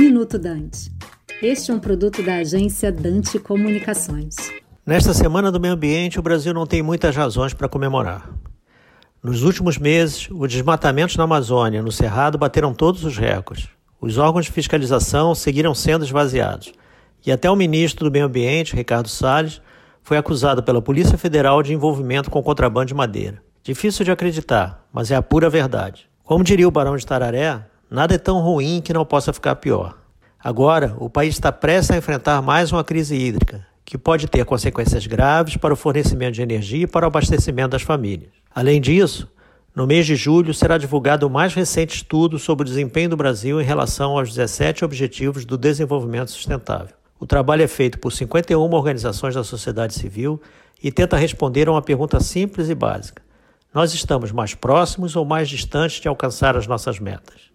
Minuto Dante. Este é um produto da agência Dante Comunicações. Nesta Semana do Meio Ambiente, o Brasil não tem muitas razões para comemorar. Nos últimos meses, os desmatamentos na Amazônia, no Cerrado, bateram todos os recordes. Os órgãos de fiscalização seguiram sendo esvaziados. E até o ministro do Meio Ambiente, Ricardo Salles, foi acusado pela Polícia Federal de envolvimento com contrabando de madeira. Difícil de acreditar, mas é a pura verdade. Como diria o Barão de Tararé, nada é tão ruim que não possa ficar pior. Agora, o país está prestes a enfrentar mais uma crise hídrica, que pode ter consequências graves para o fornecimento de energia e para o abastecimento das famílias. Além disso, no mês de julho será divulgado o mais recente estudo sobre o desempenho do Brasil em relação aos 17 Objetivos do Desenvolvimento Sustentável. O trabalho é feito por 51 organizações da sociedade civil e tenta responder a uma pergunta simples e básica: nós estamos mais próximos ou mais distantes de alcançar as nossas metas?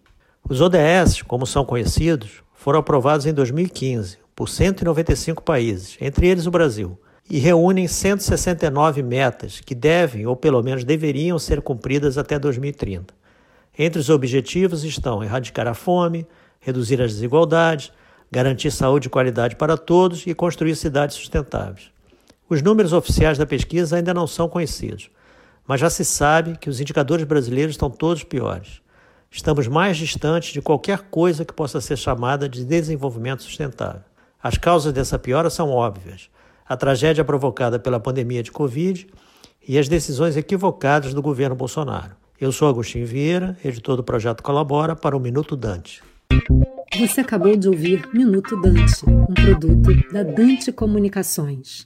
Os ODS, como são conhecidos, foram aprovados em 2015 por 195 países, entre eles o Brasil, e reúnem 169 metas que devem, ou pelo menos deveriam, ser cumpridas até 2030. Entre os objetivos estão erradicar a fome, reduzir as desigualdades, garantir saúde e qualidade para todos e construir cidades sustentáveis. Os números oficiais da pesquisa ainda não são conhecidos, mas já se sabe que os indicadores brasileiros estão todos piores. Estamos mais distantes de qualquer coisa que possa ser chamada de desenvolvimento sustentável. As causas dessa piora são óbvias: a tragédia provocada pela pandemia de Covid e as decisões equivocadas do governo Bolsonaro. Eu sou Agostinho Vieira, editor do projeto Colabora, para o Minuto Dante. Você acabou de ouvir Minuto Dante, um produto da Dante Comunicações.